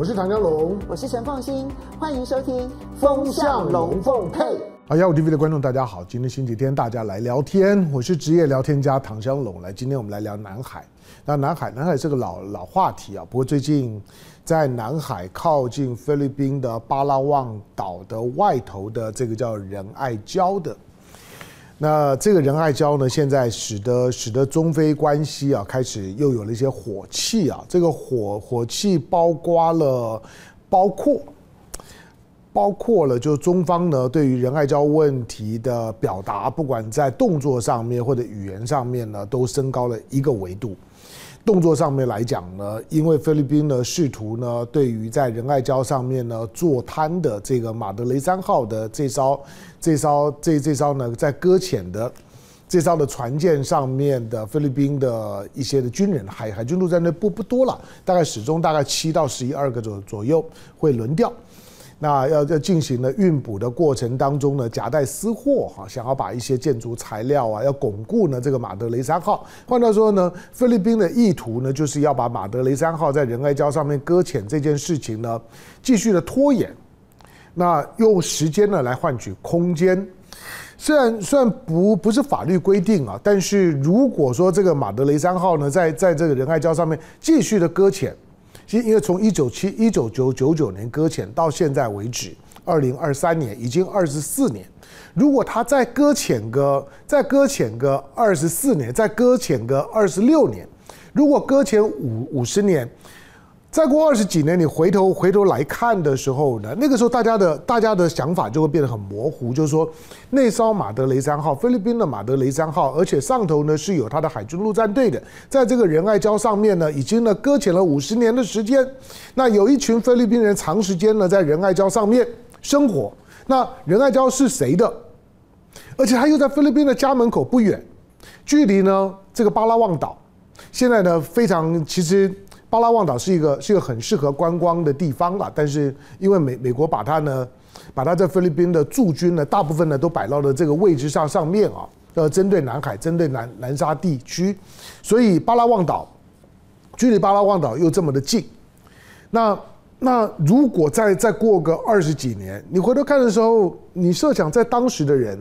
我是唐江龙，我是陈凤新，欢迎收听《风向龙凤配》。好，幺五 TV 的观众大家好，今天星期天，大家来聊天。我是职业聊天家唐江龙，来，今天我们来聊南海。那南海，南海是个老老话题啊。不过最近在南海靠近菲律宾的巴拉望岛的外头的这个叫仁爱礁的。那这个仁爱礁呢，现在使得使得中非关系啊开始又有了一些火气啊。这个火火气包括了，包括包括了，就中方呢对于仁爱礁问题的表达，不管在动作上面或者语言上面呢，都升高了一个维度。动作上面来讲呢，因为菲律宾呢试图呢对于在仁爱礁上面呢坐滩的这个马德雷三号的这艘这艘这这艘呢在搁浅的这艘的船舰上面的菲律宾的一些的军人海海军陆战队不不多了，大概始终大概七到十一二个左左右会轮调。那要要进行了运补的过程当中呢，夹带私货哈，想要把一些建筑材料啊，要巩固呢这个马德雷三号。换句话说呢，菲律宾的意图呢，就是要把马德雷三号在仁爱礁上面搁浅这件事情呢，继续的拖延。那用时间呢来换取空间。虽然虽然不不是法律规定啊，但是如果说这个马德雷三号呢，在在这个仁爱礁上面继续的搁浅。其实，因为从一九七一九九九九年搁浅到现在为止，二零二三年已经二十四年。如果他再搁浅个再搁浅个二十四年，再搁浅个二十六年，如果搁浅五五十年。再过二十几年，你回头回头来看的时候呢，那个时候大家的大家的想法就会变得很模糊，就是说，那艘马德雷三号，菲律宾的马德雷三号，而且上头呢是有他的海军陆战队的，在这个仁爱礁上面呢，已经呢搁浅了五十年的时间。那有一群菲律宾人长时间呢在仁爱礁上面生活。那仁爱礁是谁的？而且他又在菲律宾的家门口不远，距离呢这个巴拉望岛，现在呢非常其实。巴拉望岛是一个是一个很适合观光的地方了，但是因为美美国把它呢，把它在菲律宾的驻军呢，大部分呢都摆到了这个位置上上面啊，呃，针对南海，针对南南沙地区，所以巴拉望岛距离巴拉望岛又这么的近，那那如果再再过个二十几年，你回头看的时候，你设想在当时的人，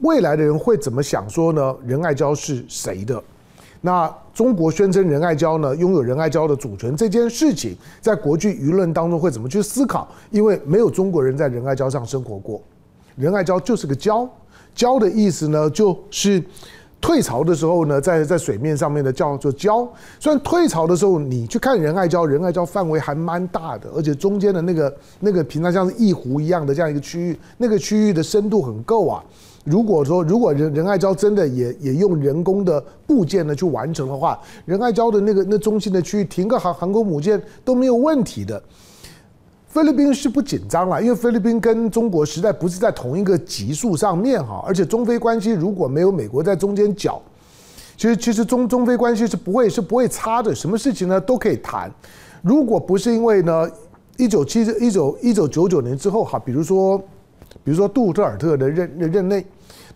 未来的人会怎么想说呢？仁爱礁是谁的？那中国宣称仁爱礁呢，拥有仁爱礁的主权这件事情，在国际舆论当中会怎么去思考？因为没有中国人在仁爱礁上生活过，仁爱礁就是个礁，礁的意思呢，就是退潮的时候呢，在在水面上面的叫做礁。虽然退潮的时候，你去看仁爱礁，仁爱礁范围还蛮大的，而且中间的那个那个平常像是一湖一样的这样一个区域，那个区域的深度很够啊。如果说如果仁仁爱礁真的也也用人工的部件呢去完成的话，仁爱礁的那个那中心的区域停个航航空母舰都没有问题的。菲律宾是不紧张了，因为菲律宾跟中国实在不是在同一个级数上面哈，而且中菲关系如果没有美国在中间搅，其实其实中中菲关系是不会是不会差的，什么事情呢都可以谈。如果不是因为呢，一九七一九一九九九年之后哈，比如说比如说杜特尔特的任任内。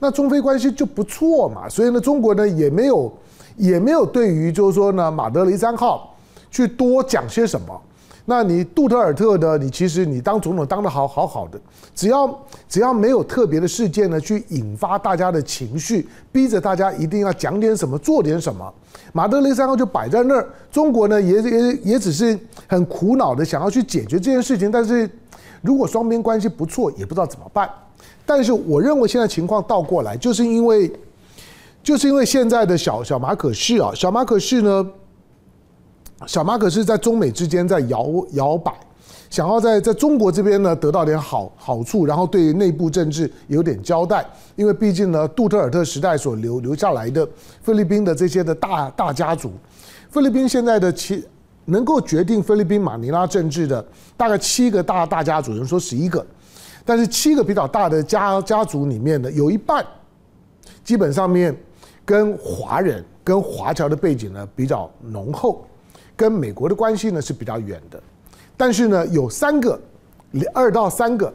那中非关系就不错嘛，所以呢，中国呢也没有也没有对于就是说呢马德雷三号去多讲些什么。那你杜特尔特的，你其实你当总统当得好好好的，只要只要没有特别的事件呢去引发大家的情绪，逼着大家一定要讲点什么做点什么，马德雷三号就摆在那儿。中国呢也也也只是很苦恼的想要去解决这件事情，但是如果双边关系不错，也不知道怎么办。但是我认为现在情况倒过来，就是因为，就是因为现在的小小马可仕啊，小马可仕呢，小马可仕在中美之间在摇摇摆，想要在在中国这边呢得到点好好处，然后对内部政治有点交代，因为毕竟呢杜特尔特时代所留留下来的菲律宾的这些的大大家族，菲律宾现在的七能够决定菲律宾马尼拉政治的大概七个大大家族，有人说十一个。但是七个比较大的家家族里面呢，有一半基本上面跟华人、跟华侨的背景呢比较浓厚，跟美国的关系呢是比较远的。但是呢，有三个，二到三个，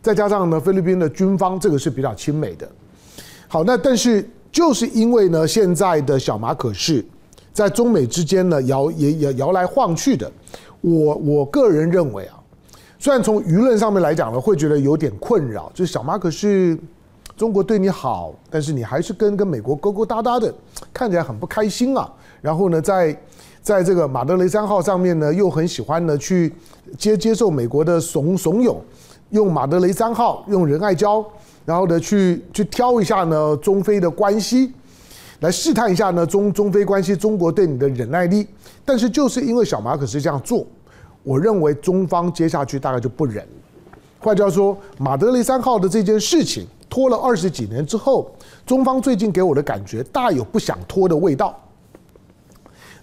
再加上呢菲律宾的军方，这个是比较亲美的。好，那但是就是因为呢，现在的小马可是在中美之间呢摇也也摇来晃去的，我我个人认为啊，虽然从舆论上面来讲呢，会觉得有点困扰，就是小马可是中国对你好，但是你还是跟跟美国勾勾搭搭的，看起来很不开心啊。然后呢，在在这个马德雷三号上面呢，又很喜欢呢去接接受美国的怂怂恿，用马德雷三号用仁爱礁，然后呢去去挑一下呢中非的关系，来试探一下呢中中非关系中国对你的忍耐力。但是就是因为小马可是这样做，我认为中方接下去大概就不忍。换句话说，马德里三号的这件事情拖了二十几年之后，中方最近给我的感觉大有不想拖的味道。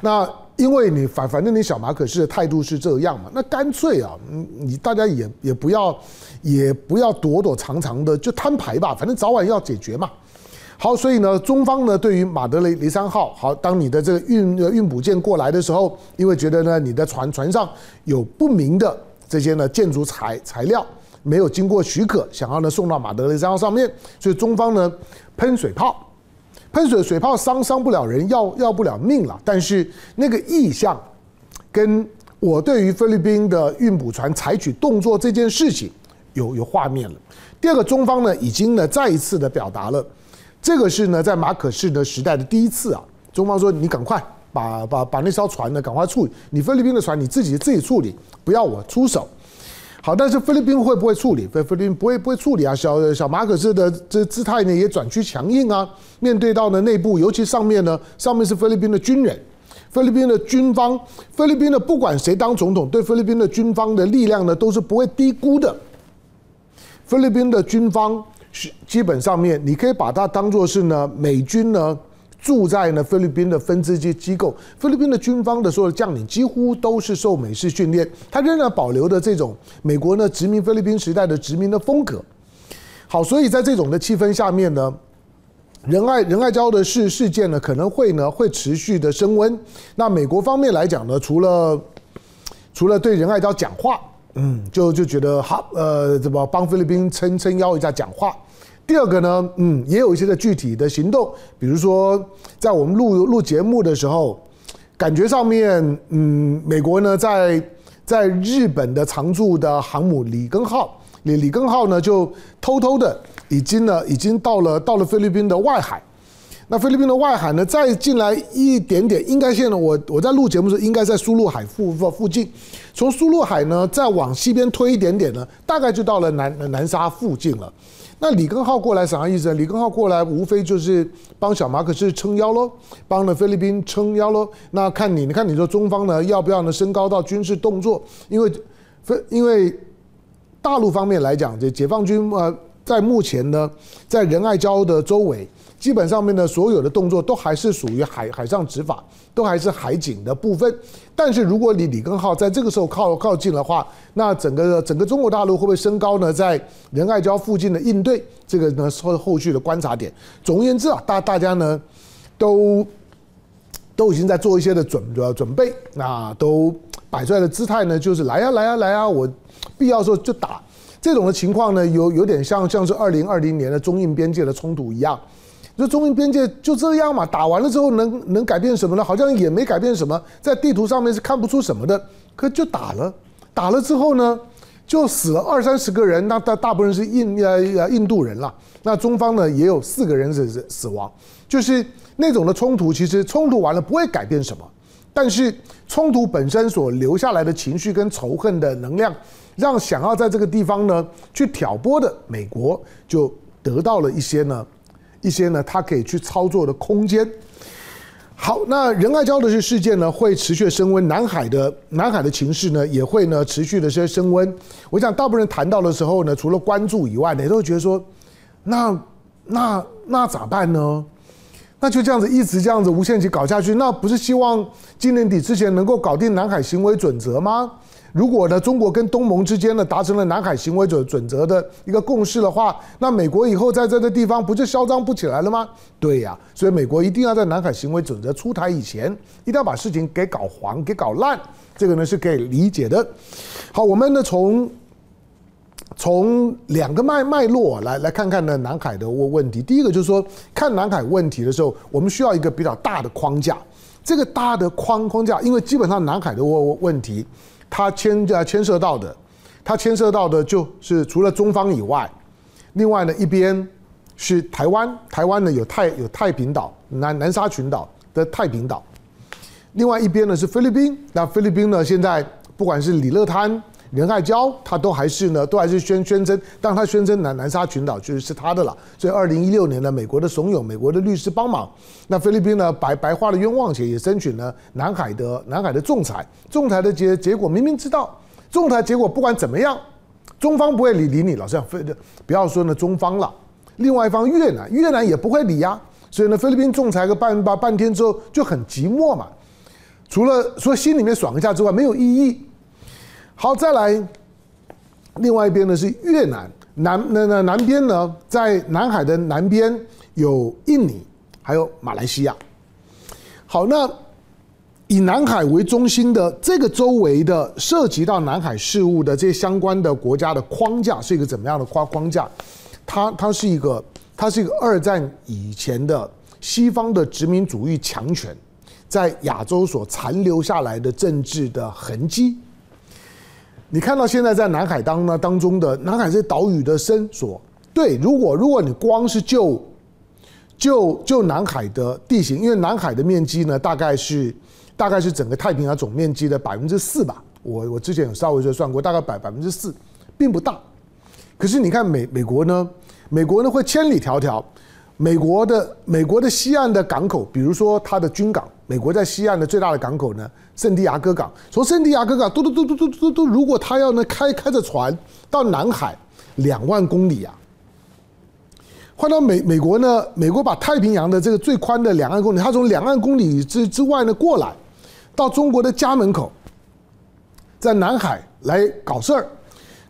那因为你反反正你小马可是的态度是这样嘛，那干脆啊，你大家也也不要也不要躲躲藏藏的，就摊牌吧，反正早晚要解决嘛。好，所以呢，中方呢对于马德雷雷三号，好，当你的这个运运补舰过来的时候，因为觉得呢你的船船上有不明的这些呢建筑材材料没有经过许可，想要呢送到马德雷三号上面，所以中方呢喷水炮。喷水水炮伤伤不了人，要要不了命了。但是那个意向，跟我对于菲律宾的运补船采取动作这件事情有有画面了。第二个，中方呢已经呢再一次的表达了，这个是呢在马可仕的时代的第一次啊。中方说：“你赶快把把把那艘船呢赶快处理，你菲律宾的船你自己自己处理，不要我出手。”好，但是菲律宾会不会处理？菲菲律宾不会不会处理啊！小小马可仕的这姿态呢也转趋强硬啊。面对到呢内部，尤其上面呢，上面是菲律宾的军人，菲律宾的军方，菲律宾的不管谁当总统，对菲律宾的军方的力量呢都是不会低估的。菲律宾的军方基本上面，你可以把它当做是呢美军呢。住在呢菲律宾的分支机机构，菲律宾的军方的所有的将领几乎都是受美式训练，他仍然保留的这种美国呢殖民菲律宾时代的殖民的风格。好，所以在这种的气氛下面呢，仁爱仁爱礁的事事件呢可能会呢会持续的升温。那美国方面来讲呢，除了除了对仁爱礁讲话，嗯，就就觉得好，呃，怎么帮菲律宾撑撑腰一下讲话。第二个呢，嗯，也有一些的具体的行动，比如说在我们录录节目的时候，感觉上面，嗯，美国呢在在日本的常驻的航母里根号，里里根号呢就偷偷的已经呢已经到了到了菲律宾的外海，那菲律宾的外海呢再进来一点点，应该现在我我在录节目时应该在苏禄海附附近，从苏禄海呢再往西边推一点点呢，大概就到了南南沙附近了。那里根号过来啥意思？里根号过来无非就是帮小马可是撑腰喽，帮了菲律宾撑腰喽。那看你，你看你说中方呢要不要呢升高到军事动作？因为，因为大陆方面来讲，这解放军呃在目前呢在仁爱礁的周围。基本上面呢所有的动作都还是属于海海上执法，都还是海警的部分。但是如果你里根号在这个时候靠靠近的话，那整个整个中国大陆会不会升高呢？在仁爱礁附近的应对，这个呢是后续的观察点。总而言之啊，大大家呢都都已经在做一些的准准备，那都摆出来的姿态呢，就是来呀来呀来呀，我必要时候就打。这种的情况呢，有有点像像是二零二零年的中印边界的冲突一样。就中印边界就这样嘛，打完了之后能能改变什么呢？好像也没改变什么，在地图上面是看不出什么的。可就打了，打了之后呢，就死了二三十个人，那大大部分是印呃呃印度人了。那中方呢也有四个人是死亡，就是那种的冲突，其实冲突完了不会改变什么，但是冲突本身所留下来的情绪跟仇恨的能量，让想要在这个地方呢去挑拨的美国就得到了一些呢。一些呢，它可以去操作的空间。好，那仁爱礁的这事件呢，会持续升温，南海的南海的情势呢，也会呢持续的些升温。我想，大部分人谈到的时候呢，除了关注以外呢，也都会觉得说，那那那咋办呢？那就这样子一直这样子无限期搞下去，那不是希望今年底之前能够搞定南海行为准则吗？如果呢，中国跟东盟之间呢达成了南海行为准准则的一个共识的话，那美国以后在这个地方不就嚣张不起来了吗？对呀，所以美国一定要在南海行为准则出台以前，一定要把事情给搞黄、给搞烂，这个呢是可以理解的。好，我们呢从从两个脉脉络来来看看呢南海的问问题。第一个就是说，看南海问题的时候，我们需要一个比较大的框架。这个大的框框架，因为基本上南海的问问题。它牵呃牵涉到的，它牵涉到的就是除了中方以外，另外呢一边是台湾，台湾呢有太有太平岛南南沙群岛的太平岛，另外一边呢是菲律宾，那菲律宾呢现在不管是李乐滩。仁爱礁，他都还是呢，都还是宣宣称，当他宣称南南沙群岛就是是他的了。所以，二零一六年呢，美国的怂恿，美国的律师帮忙，那菲律宾呢白白花了冤枉钱，也申请了南海的南海的仲裁。仲裁的结结果明明知道，仲裁结果不管怎么样，中方不会理理你，老是非的不要说呢中方了，另外一方越南，越南也不会理呀。所以呢，菲律宾仲裁个半半半天之后就很寂寞嘛，除了说心里面爽一下之外，没有意义。好，再来，另外一边呢是越南南那那南边呢，在南海的南边有印尼，还有马来西亚。好，那以南海为中心的这个周围的涉及到南海事务的这些相关的国家的框架是一个怎么样的框框架？它它是一个它是一个二战以前的西方的殖民主义强权在亚洲所残留下来的政治的痕迹。你看到现在在南海当呢当中的南海这岛屿的伸缩，对，如果如果你光是就就就南海的地形，因为南海的面积呢大概是大概是整个太平洋总面积的百分之四吧，我我之前有稍微就算过，大概百百分之四，并不大。可是你看美美国呢，美国呢会千里迢迢。美国的美国的西岸的港口，比如说它的军港，美国在西岸的最大的港口呢，圣地亚哥港。从圣地亚哥港嘟嘟嘟嘟嘟嘟嘟，如果他要呢开开着船到南海两万公里啊。换到美美国呢，美国把太平洋的这个最宽的两万公里，他从两万公里之之外呢过来，到中国的家门口，在南海来搞事儿。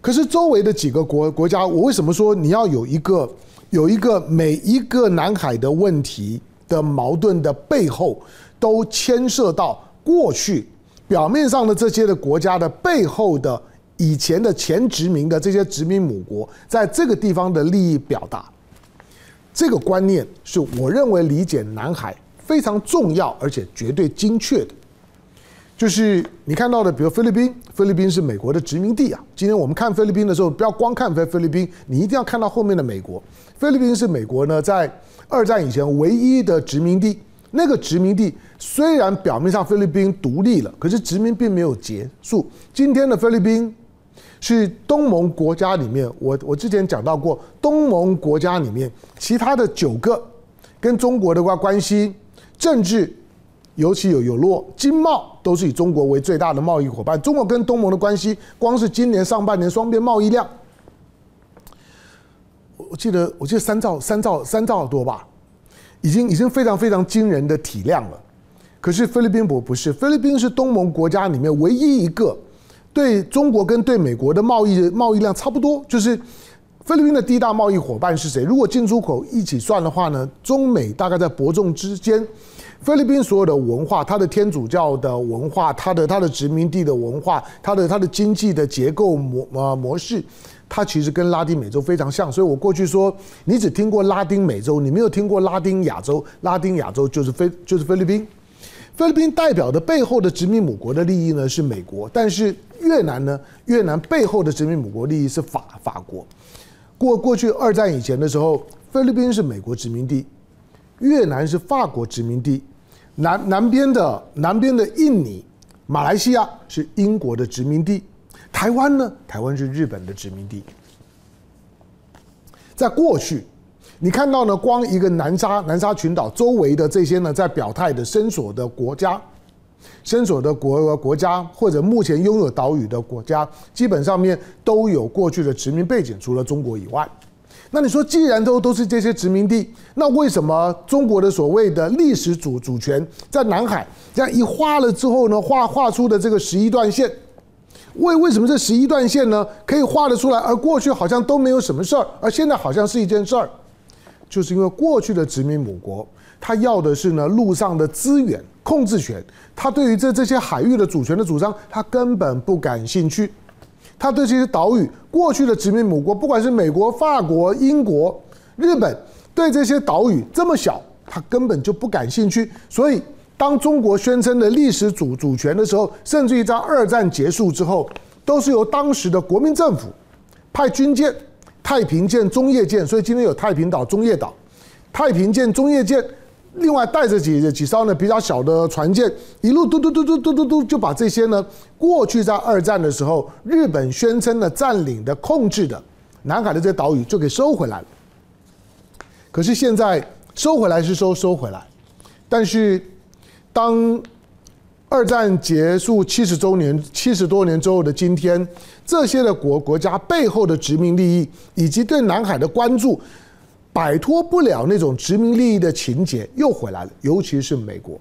可是周围的几个国国家，我为什么说你要有一个？有一个每一个南海的问题的矛盾的背后，都牵涉到过去表面上的这些的国家的背后的以前的前殖民的这些殖民母国，在这个地方的利益表达。这个观念是我认为理解南海非常重要而且绝对精确的。就是你看到的，比如菲律宾，菲律宾是美国的殖民地啊。今天我们看菲律宾的时候，不要光看菲菲律宾，你一定要看到后面的美国。菲律宾是美国呢，在二战以前唯一的殖民地。那个殖民地虽然表面上菲律宾独立了，可是殖民并没有结束。今天的菲律宾是东盟国家里面，我我之前讲到过，东盟国家里面其他的九个跟中国的关关系政治。尤其有有落，经贸都是以中国为最大的贸易伙伴。中国跟东盟的关系，光是今年上半年双边贸易量，我记得我记得三兆三兆三兆多吧，已经已经非常非常惊人的体量了。可是菲律宾不不是，菲律宾是东盟国家里面唯一一个对中国跟对美国的贸易贸易量差不多。就是菲律宾的第一大贸易伙伴是谁？如果进出口一起算的话呢，中美大概在伯仲之间。菲律宾所有的文化，它的天主教的文化，它的它的殖民地的文化，它的它的经济的结构模呃模式，它其实跟拉丁美洲非常像。所以我过去说，你只听过拉丁美洲，你没有听过拉丁亚洲。拉丁亚洲就是菲就是菲律宾。菲律宾代表的背后的殖民母国的利益呢是美国，但是越南呢，越南背后的殖民母国利益是法法国。过过去二战以前的时候，菲律宾是美国殖民地，越南是法国殖民地。南南边的南边的印尼、马来西亚是英国的殖民地，台湾呢？台湾是日本的殖民地。在过去，你看到呢，光一个南沙南沙群岛周围的这些呢，在表态的伸索的国家，伸索的国国家或者目前拥有岛屿的国家，基本上面都有过去的殖民背景，除了中国以外。那你说，既然都都是这些殖民地，那为什么中国的所谓的历史主主权在南海这样一画了之后呢，画画出的这个十一段线，为为什么这十一段线呢可以画得出来，而过去好像都没有什么事儿，而现在好像是一件事儿，就是因为过去的殖民母国，他要的是呢陆上的资源控制权，他对于这这些海域的主权的主张，他根本不感兴趣。他对这些岛屿过去的殖民母国，不管是美国、法国、英国、日本，对这些岛屿这么小，他根本就不感兴趣。所以当中国宣称的历史主主权的时候，甚至于在二战结束之后，都是由当时的国民政府派军舰、太平舰、中叶舰，所以今天有太平岛、中叶岛、太平舰、中叶舰，另外带着几几艘呢比较小的船舰，一路嘟嘟嘟嘟嘟嘟嘟就把这些呢过去在二战的时候日本宣称的占领的、控制的南海的这些岛屿就给收回来了。可是现在收回来是收收回来，但是。当二战结束七十周年、七十多年之后的今天，这些的国国家背后的殖民利益，以及对南海的关注，摆脱不了那种殖民利益的情节，又回来了。尤其是美国，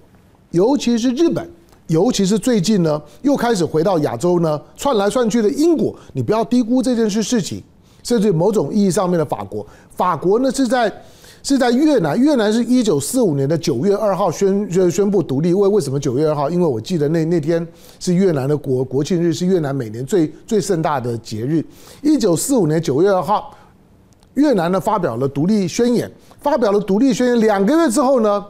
尤其是日本，尤其是最近呢，又开始回到亚洲呢，窜来窜去的英国。你不要低估这件事事情，甚至某种意义上面的法国，法国呢是在。是在越南，越南是一九四五年的九月二号宣宣宣布独立。为为什么九月二号？因为我记得那那天是越南的国国庆日，是越南每年最最盛大的节日。一九四五年九月二号，越南呢发表了独立宣言，发表了独立宣言。两个月之后呢，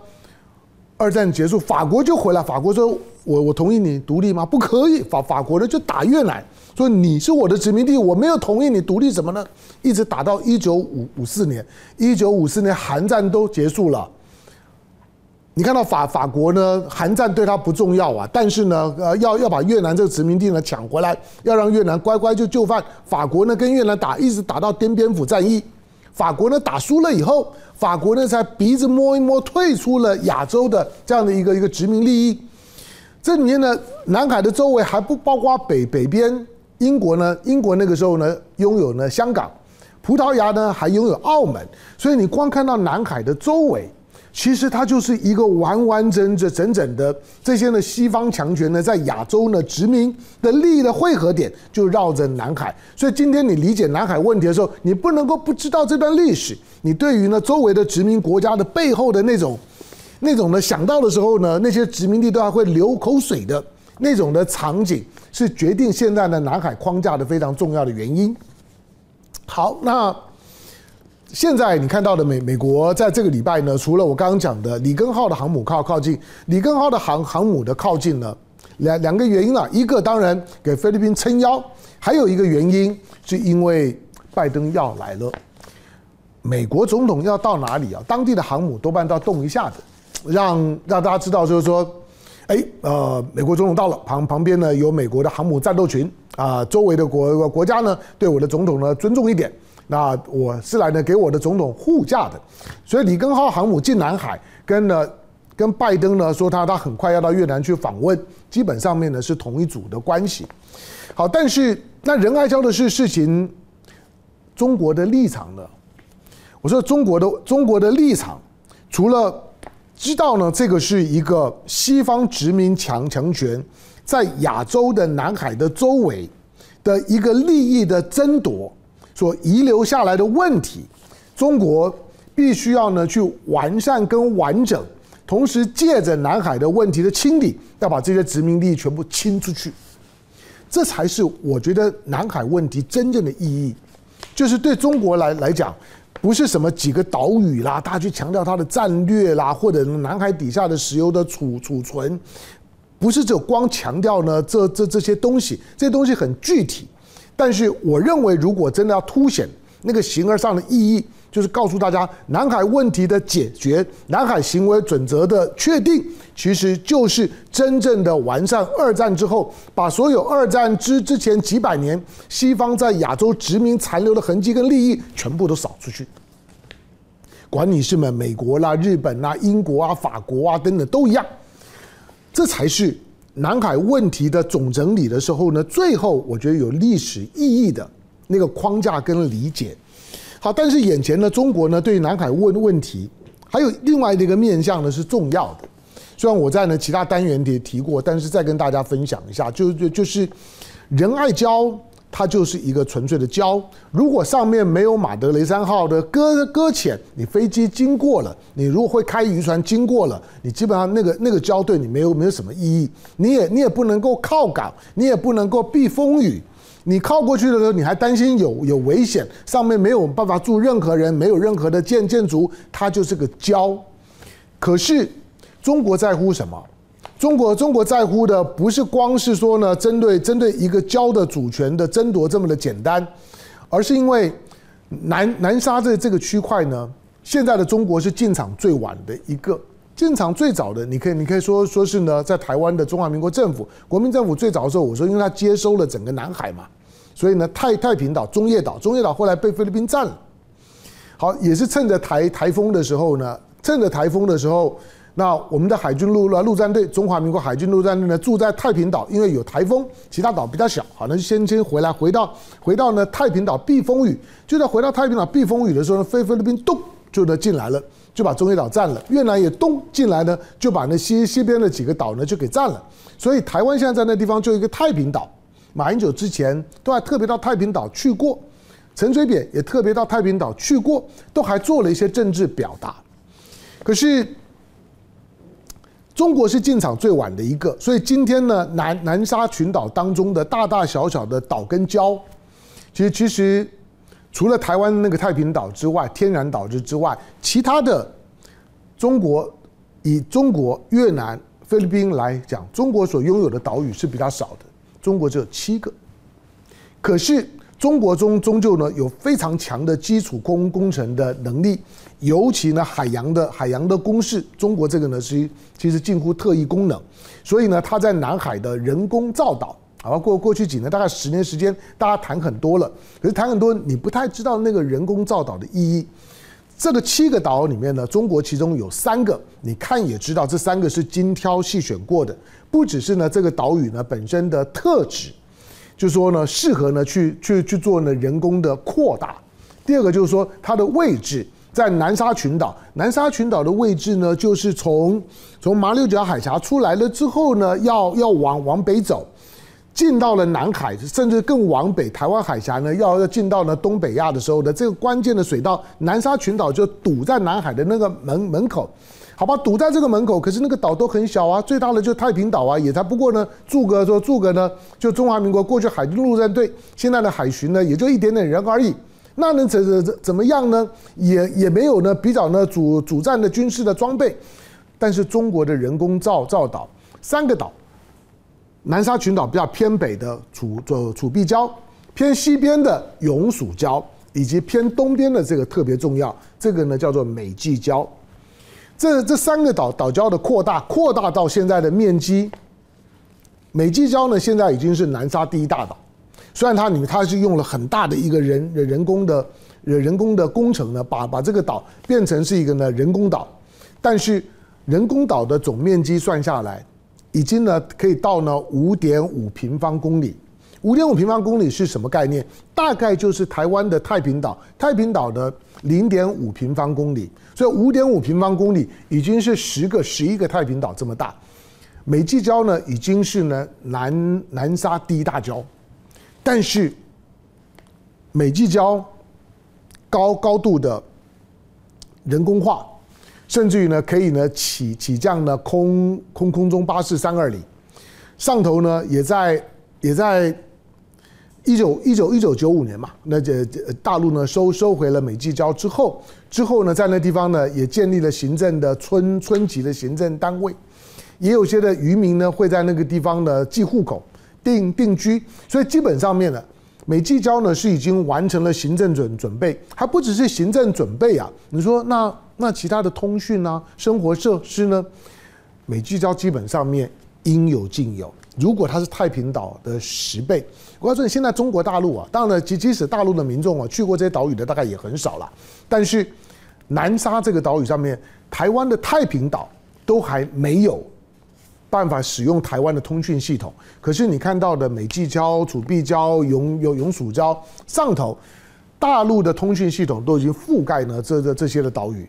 二战结束，法国就回来。法国说：“我我同意你独立吗？不可以。”法法国呢就打越南。说你是我的殖民地，我没有同意你独立，什么呢？一直打到一九五五四年，一九五四年韩战都结束了。你看到法法国呢，韩战对他不重要啊，但是呢，呃，要要把越南这个殖民地呢抢回来，要让越南乖乖就就范。法国呢跟越南打，一直打到滇边府战役，法国呢打输了以后，法国呢才鼻子摸一摸，退出了亚洲的这样的一个一个殖民利益。这里面呢，南海的周围还不包括北北边。英国呢？英国那个时候呢，拥有呢香港，葡萄牙呢还拥有澳门，所以你光看到南海的周围，其实它就是一个完完整整、整整的这些呢西方强权呢在亚洲呢殖民的利益的汇合点，就绕着南海。所以今天你理解南海问题的时候，你不能够不知道这段历史。你对于呢周围的殖民国家的背后的那种、那种呢想到的时候呢，那些殖民地都还会流口水的那种的场景。是决定现在的南海框架的非常重要的原因。好，那现在你看到的美美国在这个礼拜呢，除了我刚刚讲的里根号的航母靠靠近，里根号的航航母的靠近呢，两两个原因啊，一个当然给菲律宾撑腰，还有一个原因是因为拜登要来了，美国总统要到哪里啊？当地的航母多半都要动一下子，让让大家知道，就是说。哎，呃，美国总统到了，旁旁边呢有美国的航母战斗群啊，周围的国国家呢对我的总统呢尊重一点。那我是来呢给我的总统护驾的，所以里根号航母进南海，跟呢跟拜登呢说他他很快要到越南去访问，基本上面呢是同一组的关系。好，但是那仁爱礁的是事情，中国的立场呢？我说中国的中国的立场，除了。知道呢，这个是一个西方殖民强强权在亚洲的南海的周围的一个利益的争夺所遗留下来的问题，中国必须要呢去完善跟完整，同时借着南海的问题的清理，要把这些殖民地全部清出去，这才是我觉得南海问题真正的意义，就是对中国来来讲。不是什么几个岛屿啦，大家去强调它的战略啦，或者南海底下的石油的储储存，不是只有光强调呢这这这些东西，这些东西很具体。但是我认为，如果真的要凸显那个形而上的意义，就是告诉大家，南海问题的解决，南海行为准则的确定，其实就是真正的完善二战之后，把所有二战之之前几百年西方在亚洲殖民残留的痕迹跟利益，全部都扫出去。管你是美美国啦、日本啦、英国啊、法国啊等等都一样，这才是南海问题的总整理的时候呢，最后我觉得有历史意义的那个框架跟理解。好，但是眼前呢，中国呢对于南海问问题，还有另外的一个面向呢是重要的。虽然我在呢其他单元也提过，但是再跟大家分享一下，就就就是仁爱礁，它就是一个纯粹的礁。如果上面没有马德雷三号的搁搁浅，你飞机经过了，你如果会开渔船经过了，你基本上那个那个礁对你没有没有什么意义。你也你也不能够靠港，你也不能够避风雨。你靠过去的时候，你还担心有有危险，上面没有办法住任何人，没有任何的建建筑，它就是个礁。可是中国在乎什么？中国中国在乎的不是光是说呢，针对针对一个礁的主权的争夺这么的简单，而是因为南南沙这这个区块呢，现在的中国是进场最晚的一个，进场最早的，你可以你可以说说是呢，在台湾的中华民国政府，国民政府最早的时候，我说因为它接收了整个南海嘛，所以呢，太太平岛、中业岛、中业岛后来被菲律宾占了，好，也是趁着台台风的时候呢，趁着台风的时候。那我们的海军陆陆战队，中华民国海军陆战队呢，住在太平岛，因为有台风，其他岛比较小，好，那就先先回来，回到回到呢太平岛避风雨。就在回到太平岛避风雨的时候呢，菲菲律宾咚就呢进来了，就把中越岛占了。越南也东进来呢，就把那西西边的几个岛呢就给占了。所以台湾现在在那地方就一个太平岛。马英九之前都还特别到太平岛去过，陈水扁也特别到太平岛去过，都还做了一些政治表达。可是。中国是进场最晚的一个，所以今天呢，南南沙群岛当中的大大小小的岛跟礁，其实其实除了台湾那个太平岛之外，天然岛之之外，其他的中国以中国、越南、菲律宾来讲，中国所拥有的岛屿是比较少的，中国只有七个，可是。中国中终究呢有非常强的基础工工程的能力，尤其呢海洋的海洋的工事，中国这个呢是其实近乎特异功能，所以呢它在南海的人工造岛，啊过过去几年大概十年时间，大家谈很多了，可是谈很多你不太知道那个人工造岛的意义。这个七个岛里面呢，中国其中有三个，你看也知道这三个是精挑细选过的，不只是呢这个岛屿呢本身的特质。就是说呢，适合呢去去去做呢人工的扩大。第二个就是说，它的位置在南沙群岛。南沙群岛的位置呢，就是从从马六甲海峡出来了之后呢，要要往往北走，进到了南海，甚至更往北，台湾海峡呢，要要进到呢东北亚的时候呢，这个关键的水道，南沙群岛就堵在南海的那个门门口。好吧，堵在这个门口，可是那个岛都很小啊，最大的就太平岛啊，也才不过呢，住个说住个呢，就中华民国过去海军陆战队现在的海巡呢，也就一点点人而已，那能怎怎怎怎么样呢？也也没有呢，比较呢主主战的军事的装备，但是中国的人工造造岛三个岛，南沙群岛比较偏北的楚楚楚碧礁，偏西边的永暑礁，以及偏东边的这个特别重要，这个呢叫做美济礁。这这三个岛岛礁的扩大，扩大到现在的面积，美济礁呢现在已经是南沙第一大岛。虽然它里面它是用了很大的一个人人工的人工的工程呢，把把这个岛变成是一个呢人工岛，但是人工岛的总面积算下来，已经呢可以到呢五点五平方公里。五点五平方公里是什么概念？大概就是台湾的太平岛，太平岛的零点五平方公里，所以五点五平方公里已经是十个、十一个太平岛这么大。美济礁呢，已经是呢南南沙第一大礁，但是美济礁高高度的人工化，甚至于呢可以呢起起降呢空空空中巴士三二零，上头呢也在也在。一九一九一九九五年嘛，那这大陆呢收收回了美济礁之后，之后呢在那地方呢也建立了行政的村村级的行政单位，也有些的渔民呢会在那个地方呢寄户口定定居，所以基本上面呢美济礁呢是已经完成了行政准准备，还不只是行政准备啊，你说那那其他的通讯啊生活设施呢，美济礁基本上面应有尽有。如果它是太平岛的十倍，我告诉你，现在中国大陆啊，当然了即即使大陆的民众啊去过这些岛屿的大概也很少了，但是南沙这个岛屿上面，台湾的太平岛都还没有办法使用台湾的通讯系统。可是你看到的美济礁、楚碧礁、永永永暑礁上头，大陆的通讯系统都已经覆盖了这这这些的岛屿。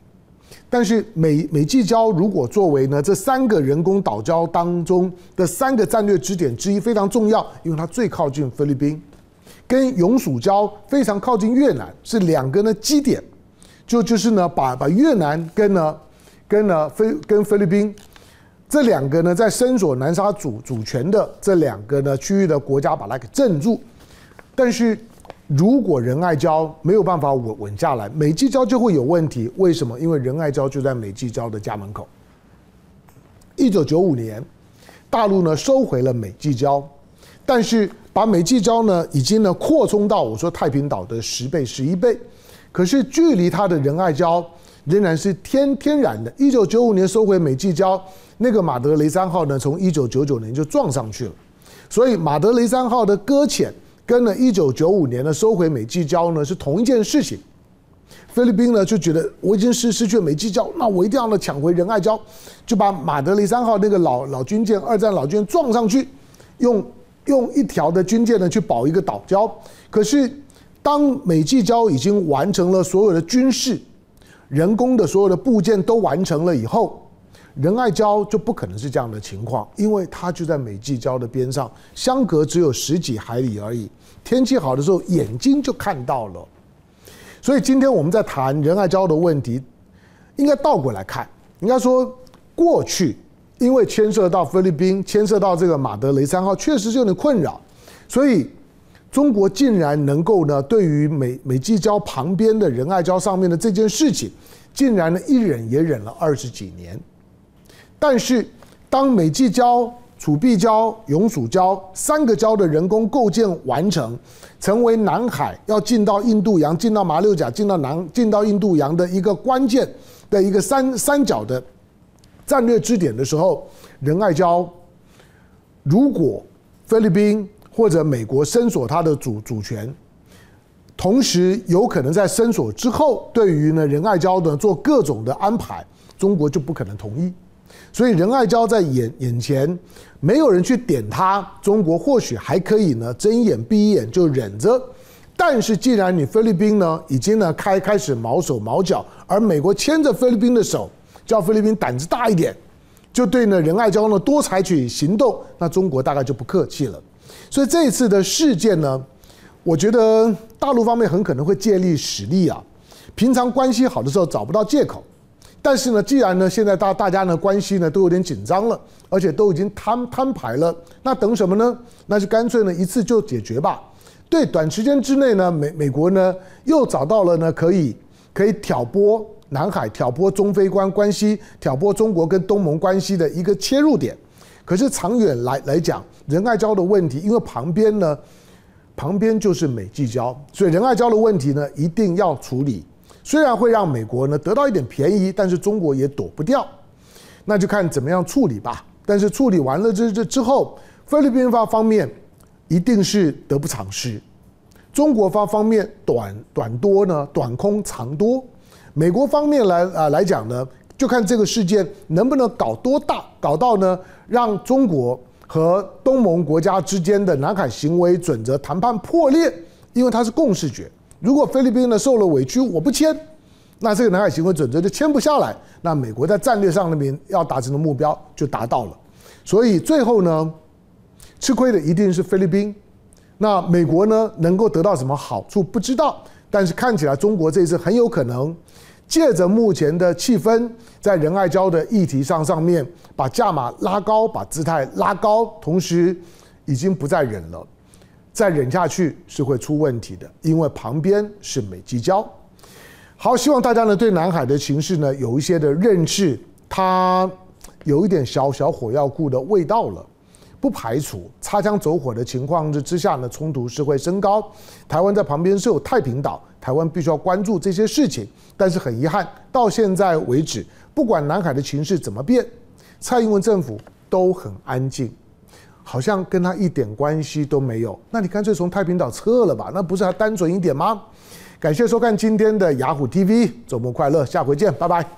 但是美美济礁如果作为呢这三个人工岛礁当中的三个战略支点之一，非常重要，因为它最靠近菲律宾，跟永暑礁非常靠近越南，是两个呢基点，就就是呢把把越南跟呢跟呢菲跟菲律宾这两个呢在伸索南沙主主权的这两个呢区域的国家把它给镇住，但是。如果仁爱礁没有办法稳稳下来，美济礁就会有问题。为什么？因为仁爱礁就在美济礁的家门口。一九九五年，大陆呢收回了美济礁，但是把美济礁呢已经呢扩充到我说太平岛的十倍、十一倍，可是距离它的仁爱礁仍然是天天然的。一九九五年收回美济礁，那个马德雷三号呢从一九九九年就撞上去了，所以马德雷三号的搁浅跟呢一九九五年的收回美济礁呢是同一件事情。菲律宾呢就觉得我已经失失去美济礁，那我一定要呢抢回仁爱礁，就把马德雷三号那个老老军舰，二战老军舰撞上去，用用一条的军舰呢去保一个岛礁。可是当美济礁已经完成了所有的军事、人工的所有的部件都完成了以后，仁爱礁就不可能是这样的情况，因为它就在美济礁的边上，相隔只有十几海里而已。天气好的时候，眼睛就看到了。所以今天我们在谈仁爱礁的问题，应该倒过来看，应该说过去因为牵涉到菲律宾，牵涉到这个马德雷三号，确实是有点困扰，所以中国竟然能够呢，对于美美济礁旁边的仁爱礁上面的这件事情，竟然呢一忍也忍了二十几年，但是当美济礁楚碧礁、永暑礁三个礁的人工构建完成，成为南海要进到印度洋、进到马六甲、进到南、进到印度洋的一个关键的一个三三角的战略支点的时候，仁爱礁如果菲律宾或者美国伸索它的主主权，同时有可能在伸索之后，对于呢仁爱礁的做各种的安排，中国就不可能同意。所以仁爱礁在眼眼前，没有人去点它，中国或许还可以呢睁一眼闭一眼就忍着。但是既然你菲律宾呢已经呢开开始毛手毛脚，而美国牵着菲律宾的手，叫菲律宾胆子大一点，就对呢仁爱礁呢多采取行动，那中国大概就不客气了。所以这一次的事件呢，我觉得大陆方面很可能会借力使力啊。平常关系好的时候找不到借口。但是呢，既然呢，现在大大家呢关系呢都有点紧张了，而且都已经摊摊牌了，那等什么呢？那就干脆呢一次就解决吧。对，短时间之内呢，美美国呢又找到了呢可以可以挑拨南海、挑拨中非关关系、挑拨中国跟东盟关系的一个切入点。可是长远来来讲，仁爱礁的问题，因为旁边呢旁边就是美济礁，所以仁爱礁的问题呢一定要处理。虽然会让美国呢得到一点便宜，但是中国也躲不掉，那就看怎么样处理吧。但是处理完了这这之后，菲律宾方方面一定是得不偿失，中国方方面短短多呢，短空长多。美国方面来啊来讲呢，就看这个事件能不能搞多大，搞到呢让中国和东盟国家之间的南海行为准则谈判破裂，因为它是共识决。如果菲律宾呢受了委屈，我不签，那这个南海行为准则就签不下来。那美国在战略上那边要达成的目标就达到了。所以最后呢，吃亏的一定是菲律宾。那美国呢能够得到什么好处不知道，但是看起来中国这一次很有可能借着目前的气氛，在仁爱礁的议题上上面把价码拉高，把姿态拉高，同时已经不再忍了。再忍下去是会出问题的，因为旁边是美济礁。好，希望大家呢对南海的情势呢有一些的认识，它有一点小小火药库的味道了，不排除擦枪走火的情况之之下呢冲突是会升高。台湾在旁边是有太平岛，台湾必须要关注这些事情。但是很遗憾，到现在为止，不管南海的情势怎么变，蔡英文政府都很安静。好像跟他一点关系都没有，那你干脆从太平岛撤了吧，那不是还单纯一点吗？感谢收看今天的雅虎 TV，周末快乐，下回见，拜拜。